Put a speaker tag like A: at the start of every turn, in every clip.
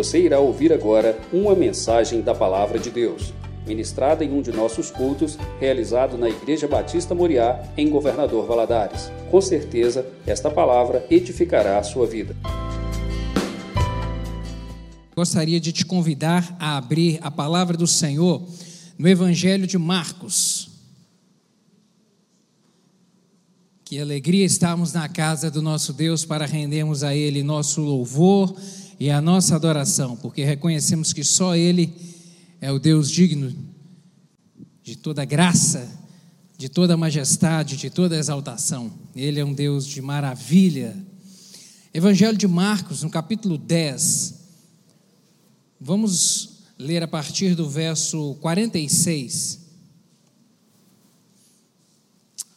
A: Você irá ouvir agora uma mensagem da Palavra de Deus, ministrada em um de nossos cultos, realizado na Igreja Batista Moriá, em Governador Valadares. Com certeza, esta palavra edificará a sua vida.
B: Gostaria de te convidar a abrir a palavra do Senhor no Evangelho de Marcos. Que alegria estarmos na casa do nosso Deus para rendermos a Ele nosso louvor e a nossa adoração, porque reconhecemos que só Ele é o Deus digno de toda graça, de toda majestade, de toda exaltação. Ele é um Deus de maravilha. Evangelho de Marcos, no capítulo 10. Vamos ler a partir do verso 46.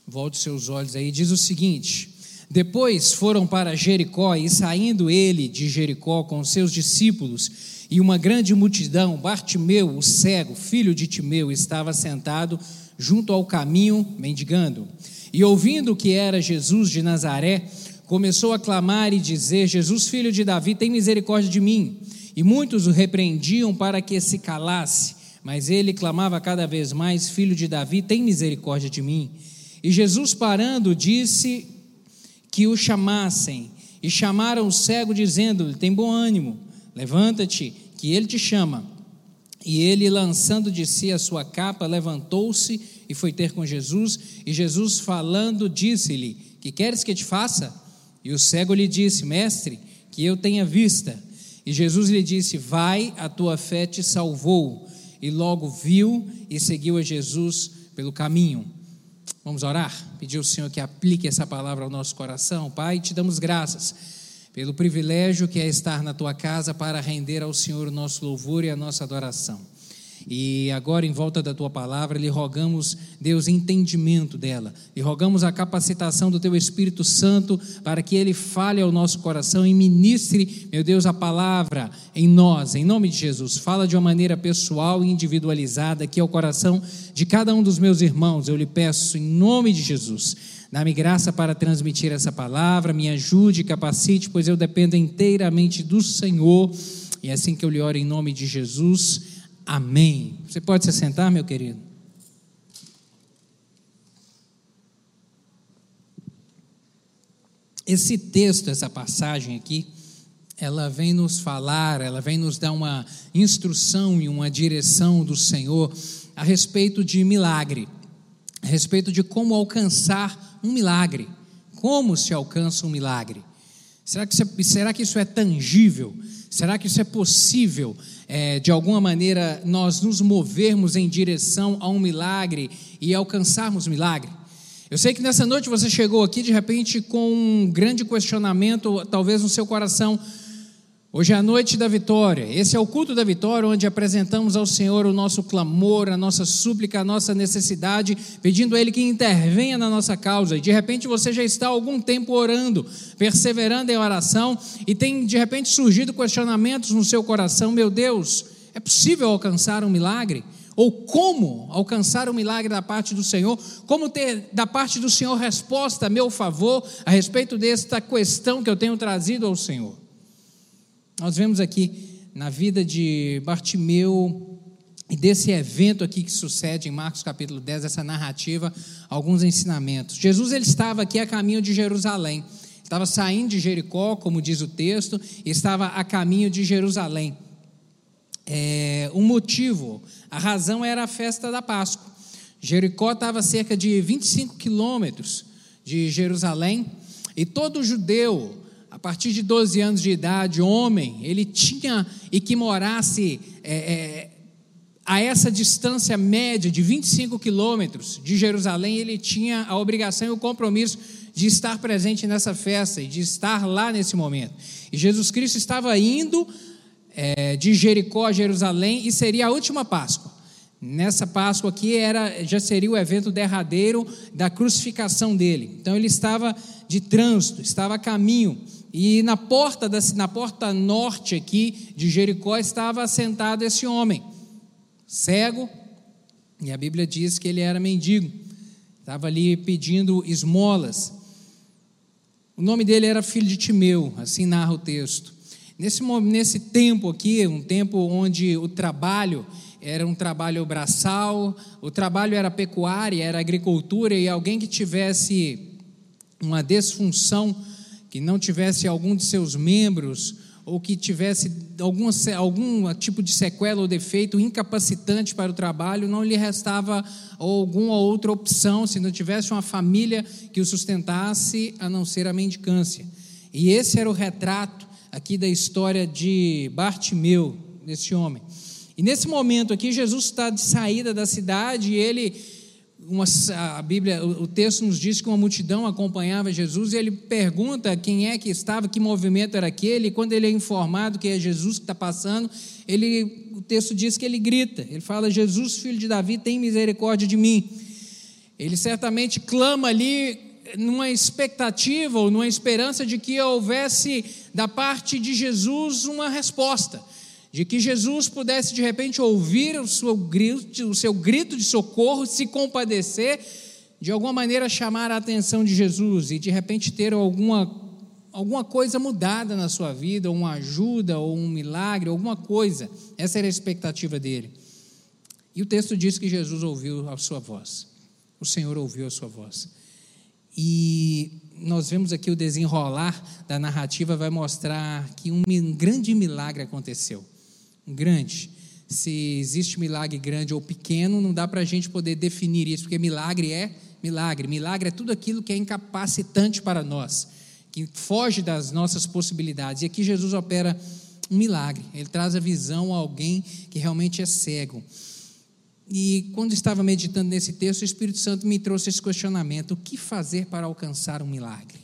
B: Volte seus olhos aí, diz o seguinte: Depois foram para Jericó, e saindo ele de Jericó com seus discípulos e uma grande multidão, Bartimeu, o cego, filho de Timeu, estava sentado junto ao caminho, mendigando. E ouvindo que era Jesus de Nazaré, começou a clamar e dizer: Jesus, filho de Davi, tem misericórdia de mim. E muitos o repreendiam para que se calasse, mas ele clamava cada vez mais: Filho de Davi, tem misericórdia de mim. E Jesus, parando, disse que o chamassem. E chamaram o cego, dizendo-lhe: Tem bom ânimo, levanta-te, que ele te chama. E ele, lançando de si a sua capa, levantou-se e foi ter com Jesus. E Jesus, falando, disse-lhe: Que queres que te faça? E o cego lhe disse: Mestre, que eu tenha vista. E Jesus lhe disse: Vai, a tua fé te salvou. E logo viu e seguiu a Jesus pelo caminho. Vamos orar? Pedir ao Senhor que aplique essa palavra ao nosso coração. Pai, te damos graças pelo privilégio que é estar na tua casa para render ao Senhor o nosso louvor e a nossa adoração. E agora, em volta da tua palavra, lhe rogamos, Deus, entendimento dela. E rogamos a capacitação do teu Espírito Santo para que ele fale ao nosso coração e ministre, meu Deus, a palavra em nós, em nome de Jesus. Fala de uma maneira pessoal e individualizada aqui ao coração de cada um dos meus irmãos. Eu lhe peço, em nome de Jesus. Dá-me graça para transmitir essa palavra, me ajude, capacite, pois eu dependo inteiramente do Senhor. E é assim que eu lhe oro em nome de Jesus. Amém. Você pode se sentar, meu querido? Esse texto, essa passagem aqui, ela vem nos falar, ela vem nos dar uma instrução e uma direção do Senhor a respeito de milagre, a respeito de como alcançar um milagre. Como se alcança um milagre? Será que, será que isso é tangível? Será que isso é possível, é, de alguma maneira, nós nos movermos em direção a um milagre e alcançarmos milagre? Eu sei que nessa noite você chegou aqui de repente com um grande questionamento, talvez no seu coração. Hoje é a noite da vitória. Esse é o culto da vitória, onde apresentamos ao Senhor o nosso clamor, a nossa súplica, a nossa necessidade, pedindo a Ele que intervenha na nossa causa. E de repente você já está há algum tempo orando, perseverando em oração, e tem de repente surgido questionamentos no seu coração: meu Deus, é possível alcançar um milagre? Ou como alcançar um milagre da parte do Senhor? Como ter da parte do Senhor resposta a meu favor a respeito desta questão que eu tenho trazido ao Senhor? Nós vemos aqui na vida de Bartimeu e desse evento aqui que sucede em Marcos capítulo 10, essa narrativa, alguns ensinamentos. Jesus ele estava aqui a caminho de Jerusalém. Estava saindo de Jericó, como diz o texto, e estava a caminho de Jerusalém. É, motivo, a razão era a festa da Páscoa. Jericó estava cerca de 25 quilômetros de Jerusalém, e todo judeu a partir de 12 anos de idade, homem, ele tinha e que morasse é, é, a essa distância média de 25 quilômetros de Jerusalém, ele tinha a obrigação e o compromisso de estar presente nessa festa e de estar lá nesse momento. E Jesus Cristo estava indo é, de Jericó a Jerusalém e seria a última Páscoa. Nessa Páscoa aqui era, já seria o evento derradeiro da crucificação dele. Então ele estava de trânsito, estava a caminho e na porta, da, na porta norte aqui de Jericó estava sentado esse homem, cego, e a Bíblia diz que ele era mendigo, estava ali pedindo esmolas. O nome dele era filho de Timeu, assim narra o texto. Nesse, nesse tempo aqui, um tempo onde o trabalho era um trabalho braçal, o trabalho era pecuária, era agricultura, e alguém que tivesse uma desfunção, que não tivesse algum de seus membros, ou que tivesse algum, algum tipo de sequela ou defeito incapacitante para o trabalho, não lhe restava alguma outra opção, se não tivesse uma família que o sustentasse, a não ser a mendicância. E esse era o retrato aqui da história de Bartimeu, desse homem. E nesse momento aqui, Jesus está de saída da cidade e ele, uma, a Bíblia, o, o texto nos diz que uma multidão acompanhava Jesus e ele pergunta quem é que estava, que movimento era aquele, e quando ele é informado que é Jesus que está passando, ele, o texto diz que ele grita, ele fala: Jesus, filho de Davi, tem misericórdia de mim. Ele certamente clama ali numa expectativa ou numa esperança de que houvesse da parte de Jesus uma resposta de que Jesus pudesse de repente ouvir o seu grito, o seu grito de socorro, se compadecer, de alguma maneira chamar a atenção de Jesus e de repente ter alguma, alguma coisa mudada na sua vida, uma ajuda ou um milagre, alguma coisa. Essa era a expectativa dele. E o texto diz que Jesus ouviu a sua voz. O Senhor ouviu a sua voz. E nós vemos aqui o desenrolar da narrativa vai mostrar que um grande milagre aconteceu grande. Se existe milagre grande ou pequeno, não dá para a gente poder definir isso, porque milagre é milagre. Milagre é tudo aquilo que é incapacitante para nós, que foge das nossas possibilidades. E aqui Jesus opera um milagre, ele traz a visão a alguém que realmente é cego. E quando estava meditando nesse texto, o Espírito Santo me trouxe esse questionamento: o que fazer para alcançar um milagre?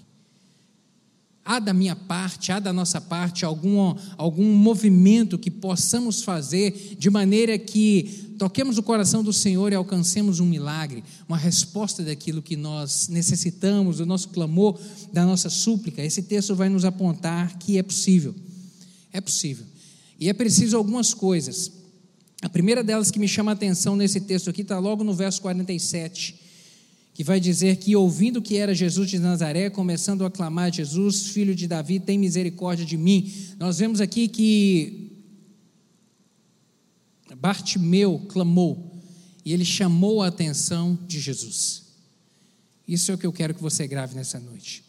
B: Há da minha parte, há da nossa parte algum, algum movimento que possamos fazer de maneira que toquemos o coração do Senhor e alcancemos um milagre, uma resposta daquilo que nós necessitamos, do nosso clamor, da nossa súplica. Esse texto vai nos apontar que é possível. É possível. E é preciso algumas coisas. A primeira delas que me chama a atenção nesse texto aqui está logo no verso 47 que vai dizer que, ouvindo que era Jesus de Nazaré, começando a clamar: Jesus, filho de Davi, tem misericórdia de mim. Nós vemos aqui que Bartimeu clamou e ele chamou a atenção de Jesus. Isso é o que eu quero que você grave nessa noite.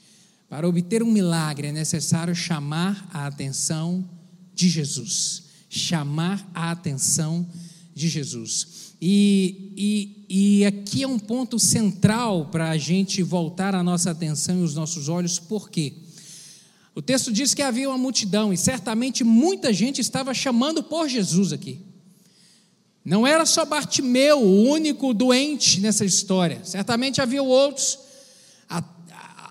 B: Para obter um milagre é necessário chamar a atenção de Jesus. Chamar a atenção de Jesus. E, e, e aqui é um ponto central para a gente voltar a nossa atenção e os nossos olhos, por quê? O texto diz que havia uma multidão e certamente muita gente estava chamando por Jesus aqui. Não era só Bartimeu, o único doente nessa história, certamente havia outros.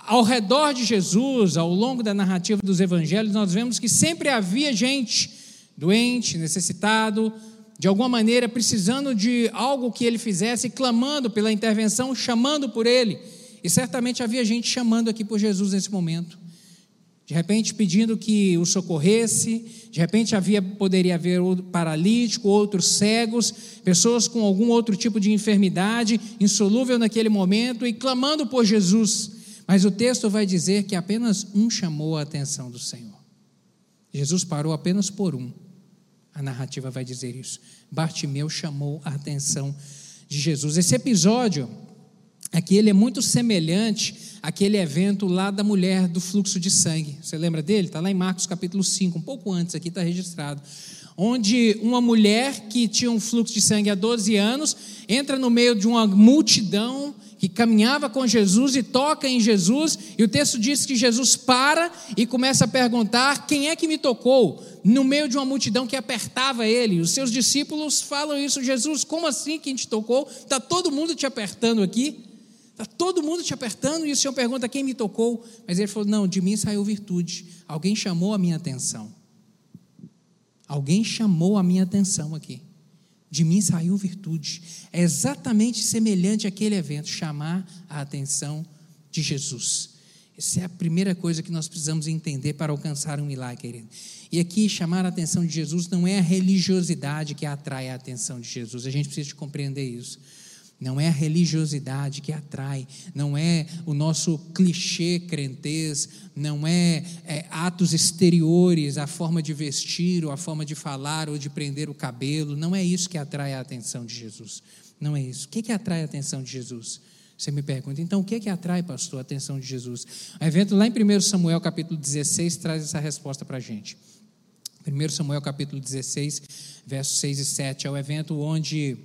B: Ao redor de Jesus, ao longo da narrativa dos evangelhos, nós vemos que sempre havia gente doente, necessitado, de alguma maneira precisando de algo que ele fizesse, clamando pela intervenção, chamando por ele. E certamente havia gente chamando aqui por Jesus nesse momento. De repente pedindo que o socorresse, de repente havia poderia haver outro paralítico, outros cegos, pessoas com algum outro tipo de enfermidade insolúvel naquele momento e clamando por Jesus. Mas o texto vai dizer que apenas um chamou a atenção do Senhor. Jesus parou apenas por um. A narrativa vai dizer isso. Bartimeu chamou a atenção de Jesus. Esse episódio aqui ele é muito semelhante àquele evento lá da mulher do fluxo de sangue. Você lembra dele? Está lá em Marcos capítulo 5, um pouco antes, aqui está registrado. Onde uma mulher que tinha um fluxo de sangue há 12 anos entra no meio de uma multidão que caminhava com Jesus e toca em Jesus, e o texto diz que Jesus para e começa a perguntar: quem é que me tocou? No meio de uma multidão que apertava ele. Os seus discípulos falam isso: Jesus, como assim quem te tocou? Está todo mundo te apertando aqui? Está todo mundo te apertando e o Senhor pergunta quem me tocou. Mas ele falou: Não, de mim saiu virtude. Alguém chamou a minha atenção. Alguém chamou a minha atenção aqui. De mim saiu virtude. É exatamente semelhante àquele evento, chamar a atenção de Jesus. Essa é a primeira coisa que nós precisamos entender para alcançar um milagre, querido. E aqui, chamar a atenção de Jesus não é a religiosidade que atrai a atenção de Jesus. A gente precisa de compreender isso. Não é a religiosidade que atrai, não é o nosso clichê crentez, não é, é, atos exteriores, a forma de vestir, ou a forma de falar, ou de prender o cabelo. Não é isso que atrai a atenção de Jesus. Não é isso. O que, que atrai a atenção de Jesus? Você me pergunta, então o que, que atrai, pastor, a atenção de Jesus? O evento lá em 1 Samuel capítulo 16 traz essa resposta para a gente. 1 Samuel capítulo 16, versos 6 e 7, é o evento onde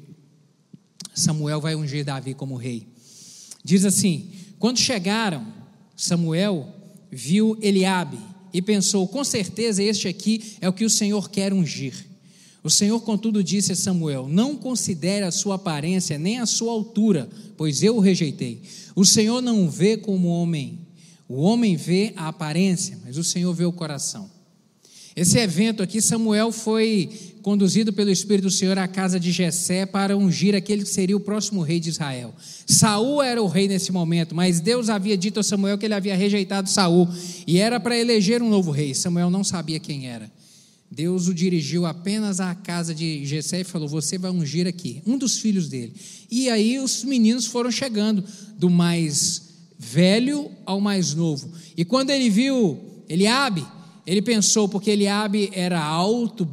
B: Samuel vai ungir Davi como rei. Diz assim: Quando chegaram, Samuel viu Eliabe e pensou: com certeza este aqui é o que o Senhor quer ungir. O Senhor, contudo, disse a Samuel: Não considere a sua aparência nem a sua altura, pois eu o rejeitei. O Senhor não vê como homem, o homem vê a aparência, mas o Senhor vê o coração. Esse evento aqui, Samuel foi conduzido pelo Espírito do Senhor à casa de Jessé para ungir aquele que seria o próximo rei de Israel. Saul era o rei nesse momento, mas Deus havia dito a Samuel que ele havia rejeitado Saul e era para eleger um novo rei. Samuel não sabia quem era. Deus o dirigiu apenas à casa de Jessé e falou: "Você vai ungir aqui um dos filhos dele". E aí os meninos foram chegando do mais velho ao mais novo. E quando ele viu Eliabe, ele pensou, porque Eliabe era alto,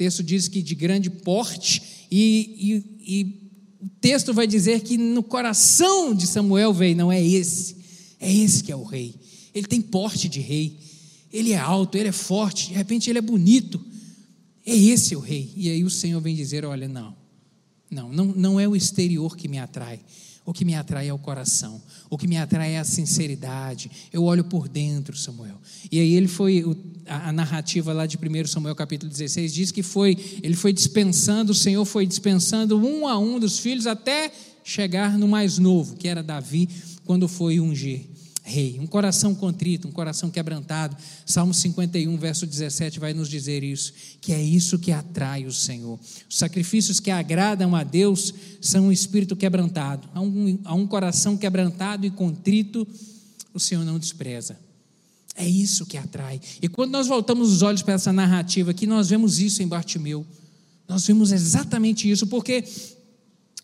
B: texto diz que de grande porte, e, e, e o texto vai dizer que no coração de Samuel veio, não é esse, é esse que é o rei. Ele tem porte de rei, ele é alto, ele é forte, de repente ele é bonito. É esse o rei. E aí o Senhor vem dizer: olha, não, não, não, não é o exterior que me atrai. O que me atrai é o coração. O que me atrai é a sinceridade. Eu olho por dentro, Samuel. E aí ele foi a, narrativa lá de 1 Samuel capítulo 16 diz que foi ele foi dispensando, o Senhor foi dispensando um a um dos filhos até chegar no mais novo, que era Davi, quando foi ungir rei. Um coração contrito, um coração quebrantado. Salmo 51, verso 17 vai nos dizer isso, que é isso que atrai o Senhor. Os sacrifícios que agradam a Deus são um espírito quebrantado. A um, a um coração quebrantado e contrito, o Senhor não despreza. É isso que atrai. E quando nós voltamos os olhos para essa narrativa aqui, nós vemos isso em Bartimeu. Nós vimos exatamente isso, porque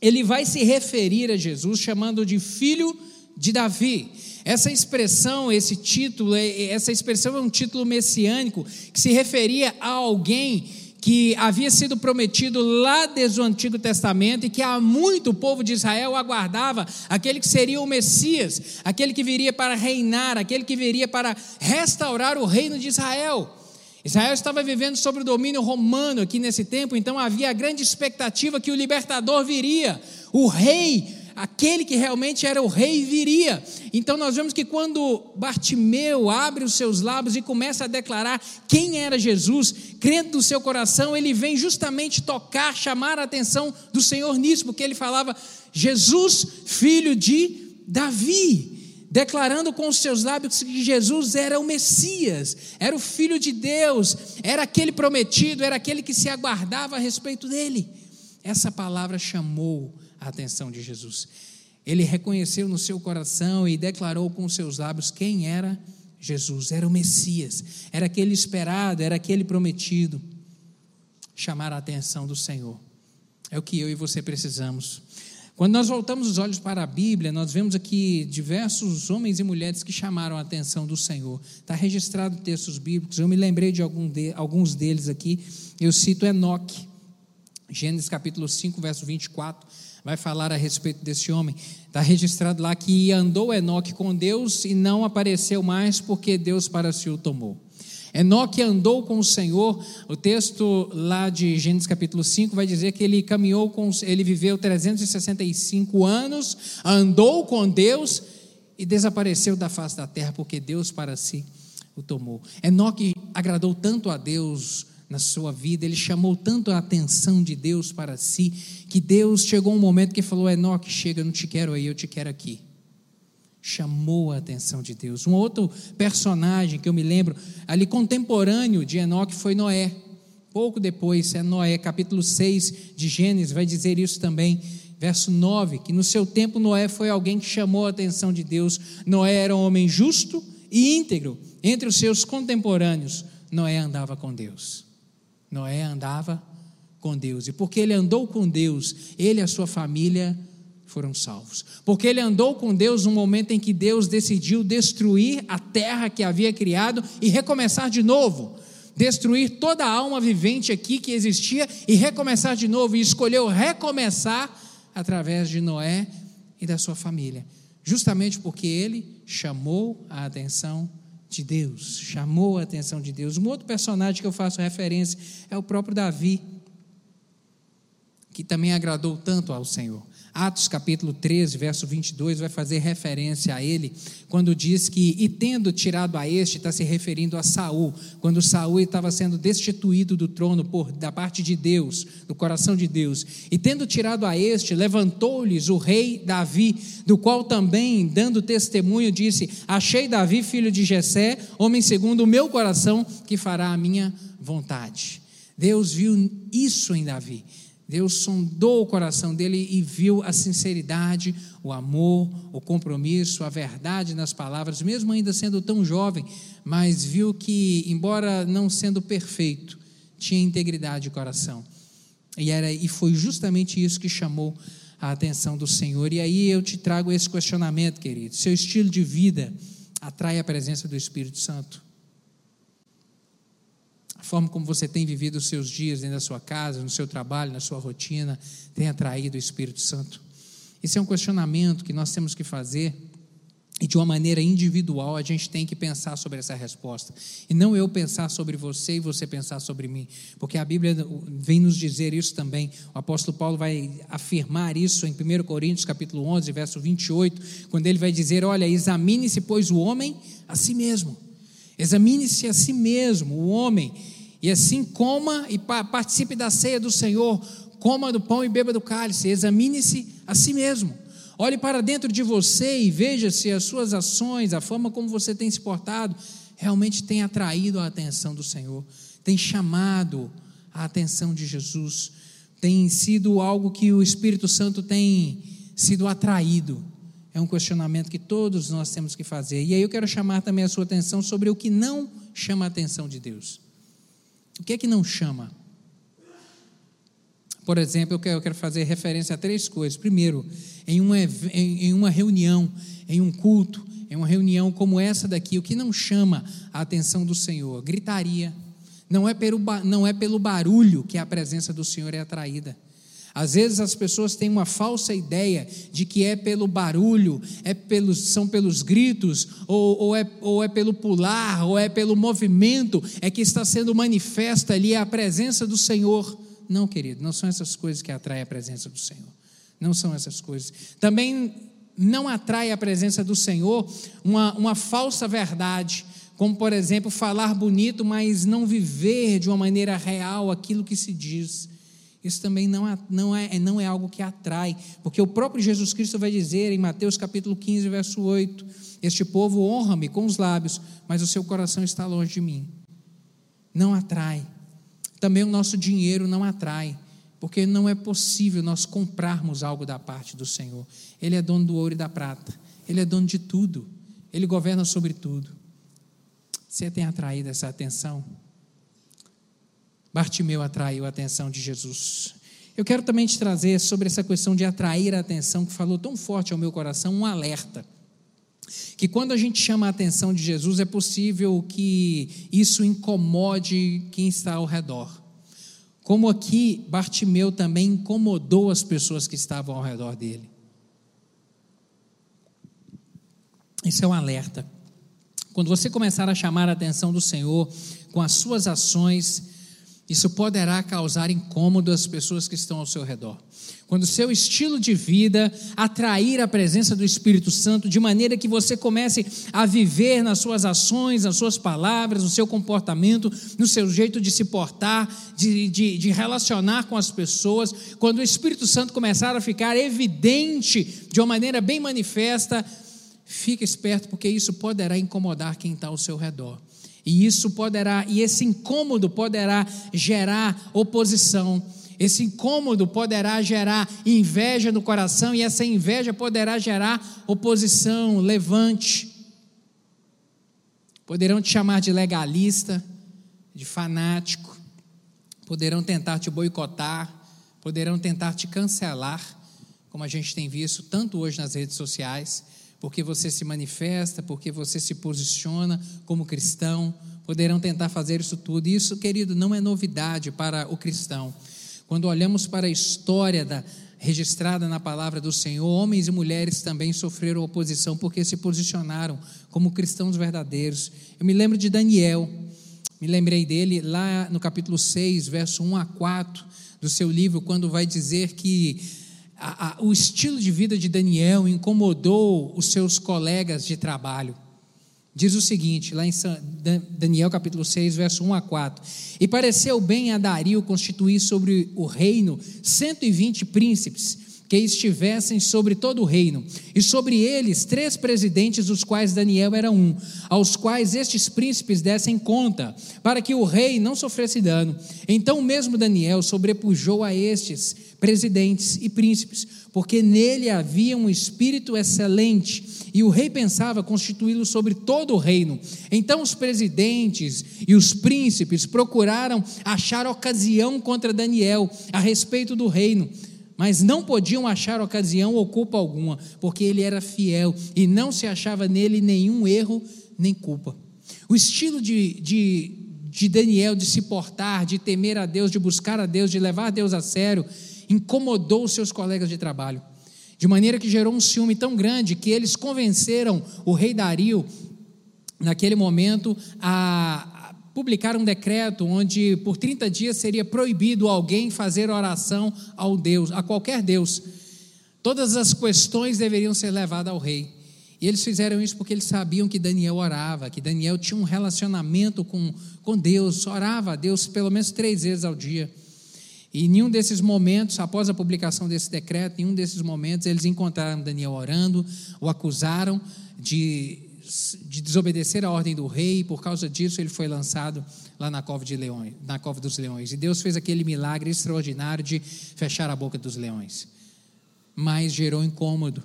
B: ele vai se referir a Jesus chamando de filho de Davi. Essa expressão, esse título, é, é, essa expressão é um título messiânico que se referia a alguém que havia sido prometido lá desde o Antigo Testamento e que há muito o povo de Israel aguardava aquele que seria o Messias, aquele que viria para reinar, aquele que viria para restaurar o reino de Israel. Israel estava vivendo sob o domínio romano aqui nesse tempo, então havia a grande expectativa que o libertador viria, o rei aquele que realmente era o rei viria. Então nós vemos que quando Bartimeu abre os seus lábios e começa a declarar quem era Jesus, crendo no seu coração, ele vem justamente tocar, chamar a atenção do Senhor nisso, porque ele falava Jesus, filho de Davi declarando com os seus lábios que Jesus era o Messias, era o Filho de Deus, era aquele prometido, era aquele que se aguardava a respeito dele. Essa palavra chamou a atenção de Jesus. Ele reconheceu no seu coração e declarou com seus lábios quem era Jesus, era o Messias, era aquele esperado, era aquele prometido. Chamar a atenção do Senhor. É o que eu e você precisamos. Quando nós voltamos os olhos para a Bíblia, nós vemos aqui diversos homens e mulheres que chamaram a atenção do Senhor. Está registrado textos bíblicos, eu me lembrei de, de alguns deles aqui. Eu cito Enoque, Gênesis capítulo 5, verso 24 vai falar a respeito desse homem. Está registrado lá que andou Enoque com Deus e não apareceu mais porque Deus para si o tomou. Enoque andou com o Senhor, o texto lá de Gênesis capítulo 5 vai dizer que ele caminhou com, ele viveu 365 anos, andou com Deus e desapareceu da face da terra porque Deus para si o tomou. Enoque agradou tanto a Deus na sua vida, ele chamou tanto a atenção de Deus para si, que Deus chegou um momento que falou: Enoque, chega, não te quero aí, eu te quero aqui. Chamou a atenção de Deus. Um outro personagem que eu me lembro, ali contemporâneo de Enoque, foi Noé. Pouco depois, é Noé, capítulo 6 de Gênesis, vai dizer isso também, verso 9: que no seu tempo Noé foi alguém que chamou a atenção de Deus. Noé era um homem justo e íntegro. Entre os seus contemporâneos, Noé andava com Deus. Noé andava com Deus. E porque ele andou com Deus, ele e a sua família foram salvos. Porque ele andou com Deus no momento em que Deus decidiu destruir a terra que havia criado e recomeçar de novo. Destruir toda a alma vivente aqui que existia e recomeçar de novo. E escolheu recomeçar através de Noé e da sua família. Justamente porque ele chamou a atenção de Deus. Chamou a atenção de Deus. Um outro personagem que eu faço referência é o próprio Davi, que também agradou tanto ao Senhor. Atos capítulo 13, verso 22, vai fazer referência a ele, quando diz que, e tendo tirado a este, está se referindo a Saul, quando Saul estava sendo destituído do trono por, da parte de Deus, do coração de Deus, e tendo tirado a este, levantou-lhes o rei Davi, do qual também, dando testemunho, disse: Achei Davi, filho de Jessé, homem segundo o meu coração, que fará a minha vontade. Deus viu isso em Davi. Deus sondou o coração dele e viu a sinceridade, o amor, o compromisso, a verdade nas palavras, mesmo ainda sendo tão jovem, mas viu que, embora não sendo perfeito, tinha integridade de coração. E, era, e foi justamente isso que chamou a atenção do Senhor. E aí eu te trago esse questionamento, querido: seu estilo de vida atrai a presença do Espírito Santo? Forma como você tem vivido os seus dias dentro da sua casa, no seu trabalho, na sua rotina, tem atraído o Espírito Santo? Esse é um questionamento que nós temos que fazer e de uma maneira individual a gente tem que pensar sobre essa resposta. E não eu pensar sobre você e você pensar sobre mim. Porque a Bíblia vem nos dizer isso também. O apóstolo Paulo vai afirmar isso em 1 Coríntios capítulo 11, verso 28, quando ele vai dizer, olha, examine-se pois o homem a si mesmo. Examine-se a si mesmo, o homem, e assim coma e participe da ceia do Senhor, coma do pão e beba do cálice, examine-se a si mesmo. Olhe para dentro de você e veja se as suas ações, a forma como você tem se portado, realmente tem atraído a atenção do Senhor, tem chamado a atenção de Jesus, tem sido algo que o Espírito Santo tem sido atraído. É um questionamento que todos nós temos que fazer. E aí eu quero chamar também a sua atenção sobre o que não chama a atenção de Deus. O que é que não chama? Por exemplo, eu quero fazer referência a três coisas. Primeiro, em uma, em uma reunião, em um culto, em uma reunião como essa daqui, o que não chama a atenção do Senhor? Gritaria. Não é pelo, não é pelo barulho que a presença do Senhor é atraída. Às vezes as pessoas têm uma falsa ideia de que é pelo barulho, é pelos, são pelos gritos, ou, ou, é, ou é pelo pular, ou é pelo movimento, é que está sendo manifesta ali a presença do Senhor. Não, querido, não são essas coisas que atraem a presença do Senhor. Não são essas coisas. Também não atrai a presença do Senhor uma, uma falsa verdade, como por exemplo falar bonito, mas não viver de uma maneira real aquilo que se diz. Isso também não é, não, é, não é algo que atrai, porque o próprio Jesus Cristo vai dizer em Mateus capítulo 15, verso 8: Este povo honra-me com os lábios, mas o seu coração está longe de mim. Não atrai. Também o nosso dinheiro não atrai, porque não é possível nós comprarmos algo da parte do Senhor. Ele é dono do ouro e da prata, ele é dono de tudo, ele governa sobre tudo. Você tem atraído essa atenção? Bartimeu atraiu a atenção de Jesus. Eu quero também te trazer sobre essa questão de atrair a atenção, que falou tão forte ao meu coração, um alerta. Que quando a gente chama a atenção de Jesus, é possível que isso incomode quem está ao redor. Como aqui, Bartimeu também incomodou as pessoas que estavam ao redor dele. Isso é um alerta. Quando você começar a chamar a atenção do Senhor com as suas ações, isso poderá causar incômodo às pessoas que estão ao seu redor. Quando seu estilo de vida atrair a presença do Espírito Santo, de maneira que você comece a viver nas suas ações, nas suas palavras, no seu comportamento, no seu jeito de se portar, de, de, de relacionar com as pessoas, quando o Espírito Santo começar a ficar evidente de uma maneira bem manifesta, fique esperto, porque isso poderá incomodar quem está ao seu redor. E isso poderá, e esse incômodo poderá gerar oposição. Esse incômodo poderá gerar inveja no coração e essa inveja poderá gerar oposição, levante. Poderão te chamar de legalista, de fanático, poderão tentar te boicotar, poderão tentar te cancelar como a gente tem visto tanto hoje nas redes sociais, porque você se manifesta, porque você se posiciona como cristão, poderão tentar fazer isso tudo. Isso, querido, não é novidade para o cristão. Quando olhamos para a história da, registrada na palavra do Senhor, homens e mulheres também sofreram oposição porque se posicionaram como cristãos verdadeiros. Eu me lembro de Daniel, me lembrei dele lá no capítulo 6, verso 1 a 4 do seu livro, quando vai dizer que a, a, o estilo de vida de Daniel incomodou os seus colegas de trabalho. Diz o seguinte, lá em Daniel capítulo 6, verso 1 a 4. E pareceu bem a Dario constituir sobre o reino 120 príncipes, que estivessem sobre todo o reino, e sobre eles três presidentes, dos quais Daniel era um, aos quais estes príncipes dessem conta, para que o rei não sofresse dano. Então mesmo Daniel sobrepujou a estes presidentes e príncipes, porque nele havia um espírito excelente, e o rei pensava constituí-lo sobre todo o reino. Então os presidentes e os príncipes procuraram achar ocasião contra Daniel a respeito do reino, mas não podiam achar ocasião ou culpa alguma, porque ele era fiel e não se achava nele nenhum erro nem culpa. O estilo de, de, de Daniel de se portar, de temer a Deus, de buscar a Deus, de levar Deus a sério, incomodou seus colegas de trabalho, de maneira que gerou um ciúme tão grande que eles convenceram o rei Dario, naquele momento, a publicar um decreto onde por 30 dias seria proibido alguém fazer oração ao Deus, a qualquer Deus. Todas as questões deveriam ser levadas ao rei. E eles fizeram isso porque eles sabiam que Daniel orava, que Daniel tinha um relacionamento com, com Deus, orava a Deus pelo menos três vezes ao dia. E em nenhum desses momentos, após a publicação desse decreto, em nenhum desses momentos eles encontraram Daniel orando, o acusaram de, de desobedecer a ordem do rei, e por causa disso ele foi lançado lá na cova, de leões, na cova dos leões. E Deus fez aquele milagre extraordinário de fechar a boca dos leões. Mas gerou incômodo.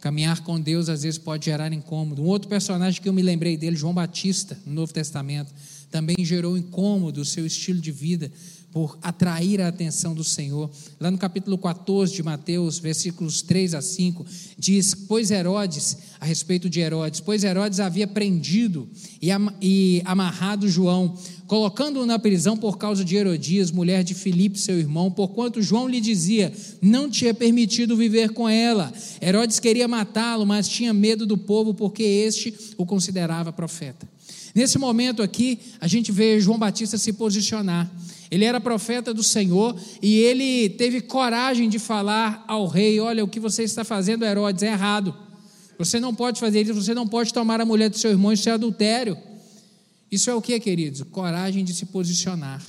B: Caminhar com Deus às vezes pode gerar incômodo. Um outro personagem que eu me lembrei dele, João Batista, no Novo Testamento, também gerou incômodo o seu estilo de vida, por atrair a atenção do Senhor. Lá no capítulo 14 de Mateus, versículos 3 a 5, diz: Pois Herodes, a respeito de Herodes, pois Herodes havia prendido e amarrado João, colocando-o na prisão por causa de Herodias, mulher de Filipe, seu irmão, porquanto João lhe dizia: Não tinha permitido viver com ela. Herodes queria matá-lo, mas tinha medo do povo, porque este o considerava profeta. Nesse momento aqui, a gente vê João Batista se posicionar. Ele era profeta do Senhor e ele teve coragem de falar ao rei: Olha, o que você está fazendo, Herodes, é errado. Você não pode fazer isso, você não pode tomar a mulher do seu irmão, isso é adultério. Isso é o que, queridos? Coragem de se posicionar.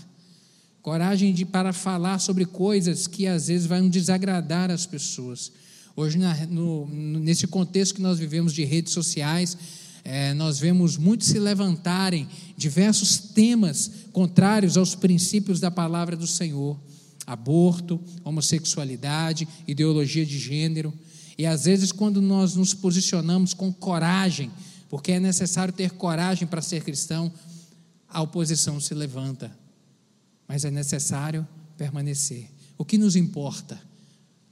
B: Coragem de para falar sobre coisas que às vezes vão desagradar as pessoas. Hoje, na, no, nesse contexto que nós vivemos de redes sociais, é, nós vemos muitos se levantarem diversos temas contrários aos princípios da palavra do Senhor: aborto, homossexualidade, ideologia de gênero. E às vezes, quando nós nos posicionamos com coragem, porque é necessário ter coragem para ser cristão, a oposição se levanta. Mas é necessário permanecer. O que nos importa?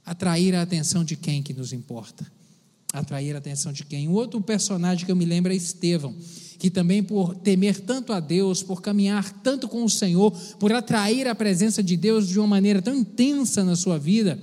B: Atrair a atenção de quem que nos importa? Atrair a atenção de quem? Um outro personagem que eu me lembro é Estevão, que também por temer tanto a Deus, por caminhar tanto com o Senhor, por atrair a presença de Deus de uma maneira tão intensa na sua vida,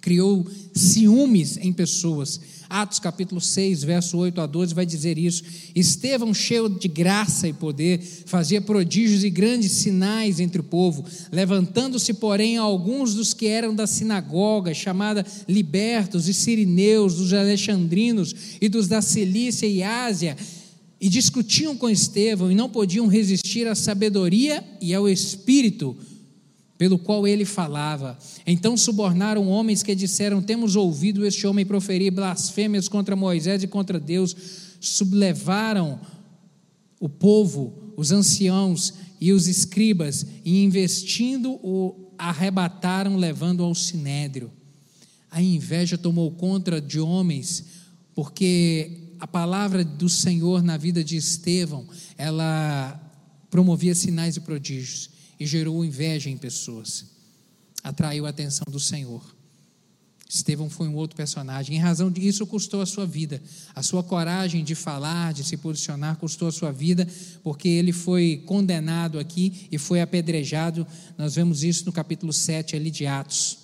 B: criou ciúmes em pessoas. Atos capítulo 6, verso 8 a 12 vai dizer isso. Estevão, cheio de graça e poder, fazia prodígios e grandes sinais entre o povo, levantando-se, porém, alguns dos que eram da sinagoga, chamada libertos e sirineus, dos alexandrinos e dos da Cilícia e Ásia, e discutiam com Estevão e não podiam resistir à sabedoria e ao espírito pelo qual ele falava. Então subornaram homens que disseram: Temos ouvido este homem proferir blasfêmias contra Moisés e contra Deus. Sublevaram o povo, os anciãos e os escribas, e investindo o arrebataram, levando ao sinédrio. A inveja tomou conta de homens, porque a palavra do Senhor na vida de Estevão, ela promovia sinais e prodígios e gerou inveja em pessoas. Atraiu a atenção do Senhor. Estevão foi um outro personagem. Em razão disso, custou a sua vida. A sua coragem de falar, de se posicionar, custou a sua vida, porque ele foi condenado aqui e foi apedrejado. Nós vemos isso no capítulo 7 ali de Atos.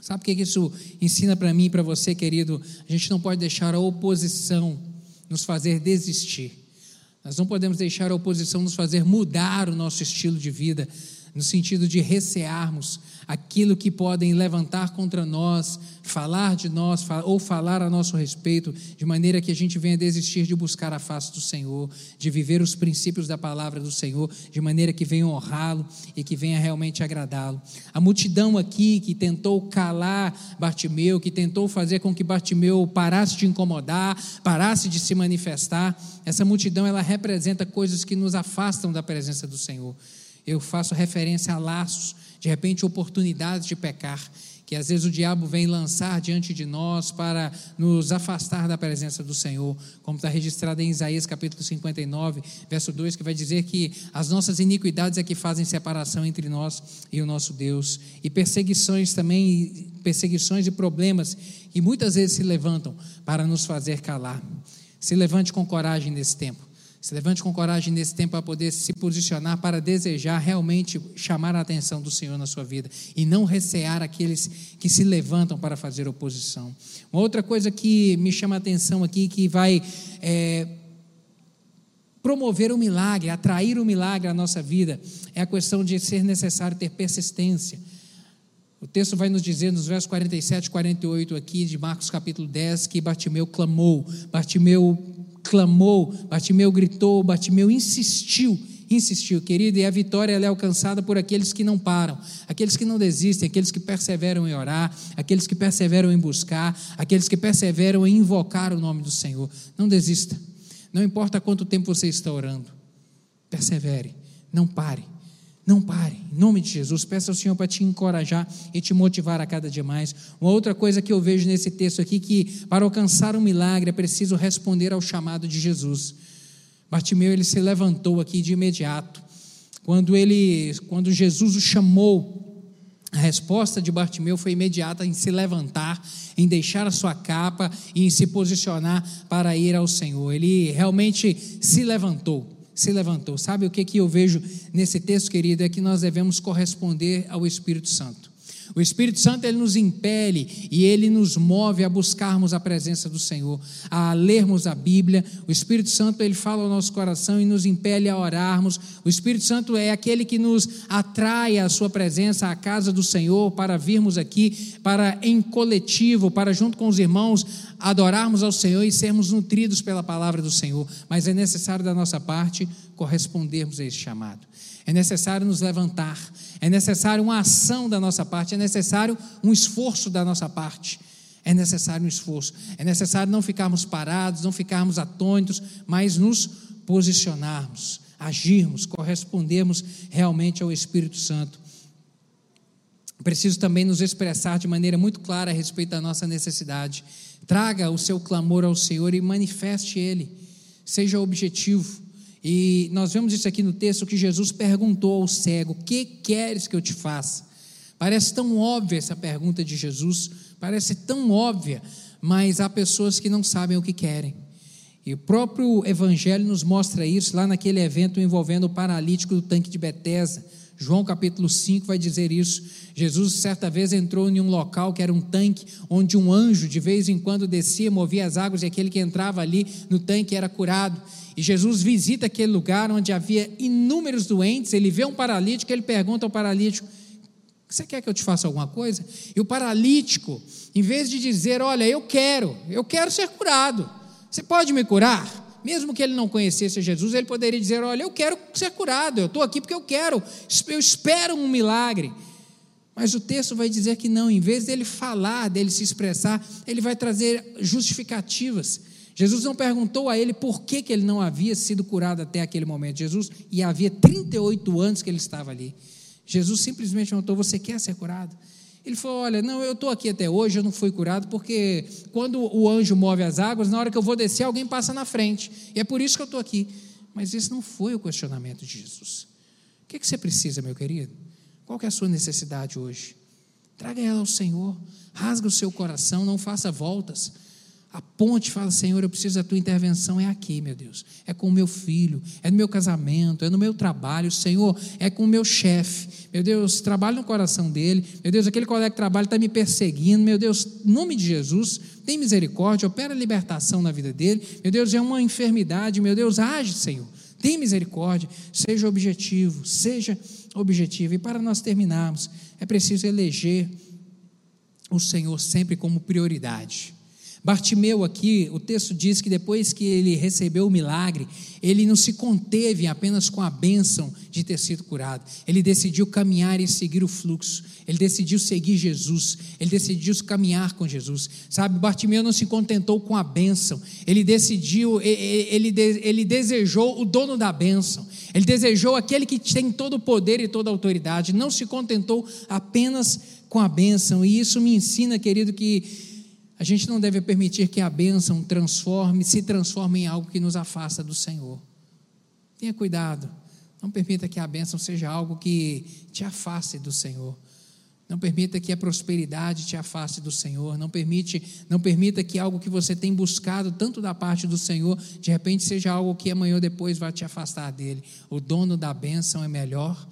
B: Sabe o que isso ensina para mim e para você, querido? A gente não pode deixar a oposição nos fazer desistir. Nós não podemos deixar a oposição nos fazer mudar o nosso estilo de vida no sentido de recearmos aquilo que podem levantar contra nós, falar de nós ou falar a nosso respeito, de maneira que a gente venha desistir de buscar a face do Senhor, de viver os princípios da palavra do Senhor, de maneira que venha honrá-lo e que venha realmente agradá-lo. A multidão aqui que tentou calar Bartimeu, que tentou fazer com que Bartimeu parasse de incomodar, parasse de se manifestar, essa multidão ela representa coisas que nos afastam da presença do Senhor eu faço referência a laços, de repente oportunidades de pecar, que às vezes o diabo vem lançar diante de nós para nos afastar da presença do Senhor, como está registrado em Isaías capítulo 59, verso 2, que vai dizer que as nossas iniquidades é que fazem separação entre nós e o nosso Deus, e perseguições também, perseguições e problemas que muitas vezes se levantam para nos fazer calar. Se levante com coragem nesse tempo. Se levante com coragem nesse tempo para poder se posicionar, para desejar realmente chamar a atenção do Senhor na sua vida e não recear aqueles que se levantam para fazer oposição. Uma outra coisa que me chama a atenção aqui, que vai é, promover o milagre, atrair o milagre à nossa vida, é a questão de ser necessário ter persistência. O texto vai nos dizer nos versos 47 e 48 aqui de Marcos capítulo 10 que Bartimeu clamou, Bartimeu clamou, Bartimeu gritou, Bartimeu insistiu, insistiu, querido, e a vitória é alcançada por aqueles que não param, aqueles que não desistem, aqueles que perseveram em orar, aqueles que perseveram em buscar, aqueles que perseveram em invocar o nome do Senhor. Não desista, não importa quanto tempo você está orando, persevere, não pare. Não pare, em nome de Jesus, peça ao Senhor para te encorajar e te motivar a cada dia mais. Uma outra coisa que eu vejo nesse texto aqui, que para alcançar um milagre é preciso responder ao chamado de Jesus. Bartimeu, ele se levantou aqui de imediato. Quando ele, quando Jesus o chamou, a resposta de Bartimeu foi imediata em se levantar, em deixar a sua capa e em se posicionar para ir ao Senhor. Ele realmente se levantou se levantou. Sabe o que, que eu vejo nesse texto, querido? É que nós devemos corresponder ao Espírito Santo. O Espírito Santo ele nos impele e ele nos move a buscarmos a presença do Senhor, a lermos a Bíblia. O Espírito Santo ele fala ao nosso coração e nos impele a orarmos. O Espírito Santo é aquele que nos atrai à sua presença, à casa do Senhor, para virmos aqui, para em coletivo, para junto com os irmãos adorarmos ao Senhor e sermos nutridos pela palavra do Senhor. Mas é necessário da nossa parte correspondermos a esse chamado. É necessário nos levantar, é necessário uma ação da nossa parte, é necessário um esforço da nossa parte. É necessário um esforço, é necessário não ficarmos parados, não ficarmos atônitos, mas nos posicionarmos, agirmos, correspondermos realmente ao Espírito Santo. Preciso também nos expressar de maneira muito clara a respeito da nossa necessidade. Traga o seu clamor ao Senhor e manifeste ele. Seja objetivo. E nós vemos isso aqui no texto que Jesus perguntou ao cego: Que queres que eu te faça? Parece tão óbvia essa pergunta de Jesus, parece tão óbvia, mas há pessoas que não sabem o que querem. E o próprio Evangelho nos mostra isso lá naquele evento envolvendo o paralítico do tanque de Betesda. João capítulo 5 vai dizer isso. Jesus certa vez entrou em um local que era um tanque, onde um anjo de vez em quando descia, movia as águas e aquele que entrava ali no tanque era curado. E Jesus visita aquele lugar onde havia inúmeros doentes, ele vê um paralítico, ele pergunta ao paralítico: Você quer que eu te faça alguma coisa? E o paralítico, em vez de dizer: Olha, eu quero, eu quero ser curado, você pode me curar? Mesmo que ele não conhecesse Jesus, ele poderia dizer: Olha, eu quero ser curado, eu estou aqui porque eu quero, eu espero um milagre. Mas o texto vai dizer que não, em vez dele falar, dele se expressar, ele vai trazer justificativas. Jesus não perguntou a ele por que, que ele não havia sido curado até aquele momento. Jesus, e havia 38 anos que ele estava ali. Jesus simplesmente perguntou: Você quer ser curado? Ele falou: Olha, não, eu estou aqui até hoje, eu não fui curado, porque quando o anjo move as águas, na hora que eu vou descer, alguém passa na frente. E é por isso que eu estou aqui. Mas esse não foi o questionamento de Jesus. O que, que você precisa, meu querido? Qual é a sua necessidade hoje? Traga ela ao Senhor. Rasga o seu coração, não faça voltas. A ponte fala, Senhor, eu preciso da tua intervenção. É aqui, meu Deus. É com o meu filho, é no meu casamento, é no meu trabalho. Senhor, é com o meu chefe. Meu Deus, trabalho no coração dele. Meu Deus, aquele colega de trabalho está me perseguindo. Meu Deus, em nome de Jesus, tem misericórdia, opera libertação na vida dele. Meu Deus, é uma enfermidade. Meu Deus, age, Senhor. Tem misericórdia. Seja objetivo, seja objetivo. E para nós terminarmos, é preciso eleger o Senhor sempre como prioridade. Bartimeu aqui, o texto diz que depois que ele recebeu o milagre, ele não se conteve apenas com a bênção de ter sido curado. Ele decidiu caminhar e seguir o fluxo. Ele decidiu seguir Jesus. Ele decidiu caminhar com Jesus. Sabe, Bartimeu não se contentou com a bênção. Ele decidiu, ele, ele desejou o dono da bênção. Ele desejou aquele que tem todo o poder e toda a autoridade. Não se contentou apenas com a bênção. E isso me ensina, querido, que a gente não deve permitir que a bênção transforme, se transforme em algo que nos afasta do Senhor. Tenha cuidado. Não permita que a bênção seja algo que te afaste do Senhor. Não permita que a prosperidade te afaste do Senhor. Não permite, não permita que algo que você tem buscado tanto da parte do Senhor, de repente seja algo que amanhã ou depois vai te afastar dele. O dono da bênção é melhor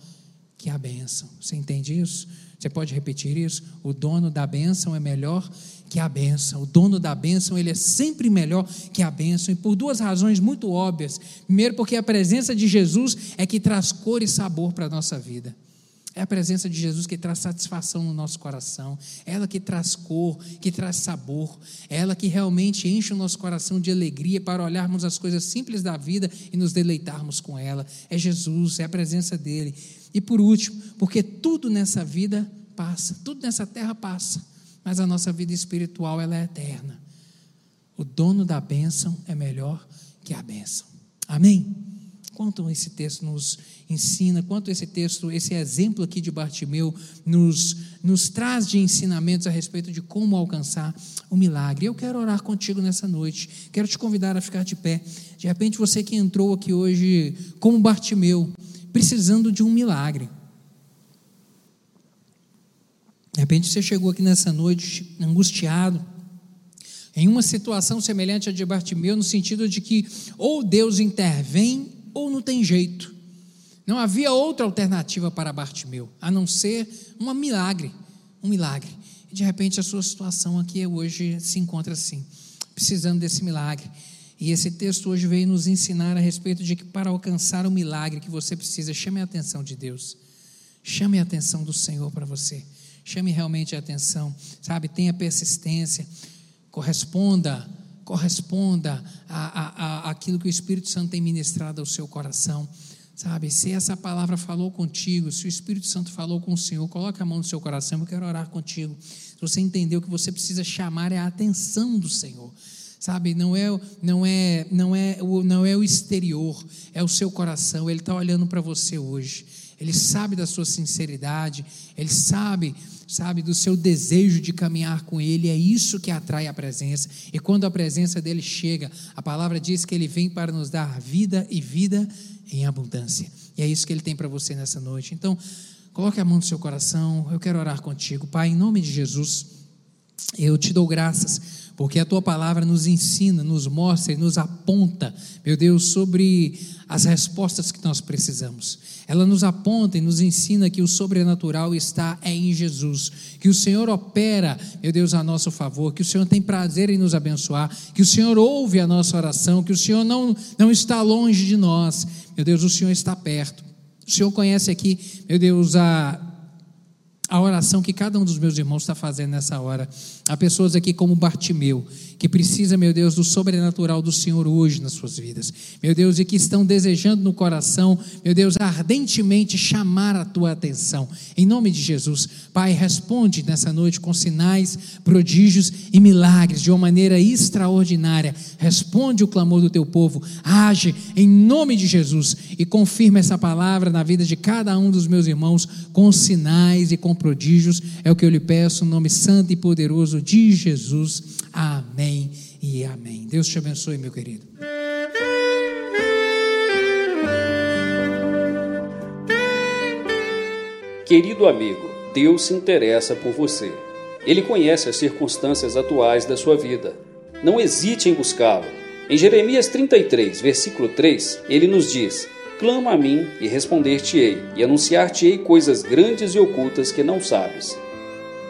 B: que a bênção. Você entende isso? Você pode repetir isso? O dono da bênção é melhor que a bênção. O dono da bênção, ele é sempre melhor que a bênção, e por duas razões muito óbvias. Primeiro, porque a presença de Jesus é que traz cor e sabor para a nossa vida. É a presença de Jesus que traz satisfação no nosso coração, ela que traz cor, que traz sabor, ela que realmente enche o nosso coração de alegria para olharmos as coisas simples da vida e nos deleitarmos com ela. É Jesus, é a presença dele. E por último, porque tudo nessa vida passa, tudo nessa terra passa mas a nossa vida espiritual ela é eterna. O dono da bênção é melhor que a bênção. Amém? Quanto esse texto nos ensina, quanto esse texto, esse exemplo aqui de Bartimeu, nos, nos traz de ensinamentos a respeito de como alcançar o milagre. Eu quero orar contigo nessa noite, quero te convidar a ficar de pé. De repente, você que entrou aqui hoje como Bartimeu, precisando de um milagre. De repente você chegou aqui nessa noite angustiado, em uma situação semelhante à de Bartimeu, no sentido de que ou Deus intervém ou não tem jeito. Não havia outra alternativa para Bartimeu, a não ser um milagre, um milagre. E de repente a sua situação aqui hoje se encontra assim, precisando desse milagre. E esse texto hoje veio nos ensinar a respeito de que para alcançar o milagre que você precisa, chame a atenção de Deus. Chame a atenção do Senhor para você chame realmente a atenção, sabe? Tenha persistência, corresponda, corresponda a, a, a aquilo que o Espírito Santo tem ministrado ao seu coração. Sabe, se essa palavra falou contigo, se o Espírito Santo falou com o Senhor, coloque a mão no seu coração, eu quero orar contigo. Se você entendeu que você precisa chamar a atenção do Senhor. Sabe, não é, não é, não é, não é o exterior, é o seu coração. Ele está olhando para você hoje. Ele sabe da sua sinceridade, ele sabe sabe, do seu desejo de caminhar com Ele, é isso que atrai a presença. E quando a presença dele chega, a palavra diz que Ele vem para nos dar vida e vida em abundância. E é isso que Ele tem para você nessa noite. Então, coloque a mão no seu coração, eu quero orar contigo. Pai, em nome de Jesus, eu te dou graças porque a tua palavra nos ensina, nos mostra e nos aponta, meu Deus, sobre as respostas que nós precisamos. Ela nos aponta e nos ensina que o sobrenatural está é em Jesus, que o Senhor opera, meu Deus, a nosso favor, que o Senhor tem prazer em nos abençoar, que o Senhor ouve a nossa oração, que o Senhor não, não está longe de nós, meu Deus, o Senhor está perto. O Senhor conhece aqui, meu Deus, a a oração que cada um dos meus irmãos está fazendo nessa hora. Há pessoas aqui como Bartimeu, que precisa, meu Deus, do sobrenatural do Senhor hoje nas suas vidas. Meu Deus, e que estão desejando no coração, meu Deus, ardentemente chamar a tua atenção. Em nome de Jesus, Pai, responde nessa noite com sinais, prodígios e milagres de uma maneira extraordinária. Responde o clamor do teu povo. Age em nome de Jesus e confirma essa palavra na vida de cada um dos meus irmãos com sinais e com prodígios. É o que eu lhe peço, no nome santo e poderoso de Jesus. Amém e amém. Deus te abençoe, meu querido.
A: Querido amigo, Deus se interessa por você. Ele conhece as circunstâncias atuais da sua vida. Não hesite em buscá-lo. Em Jeremias 33, versículo 3, ele nos diz: Clama a mim e responder-te-ei, e anunciar-te-ei coisas grandes e ocultas que não sabes.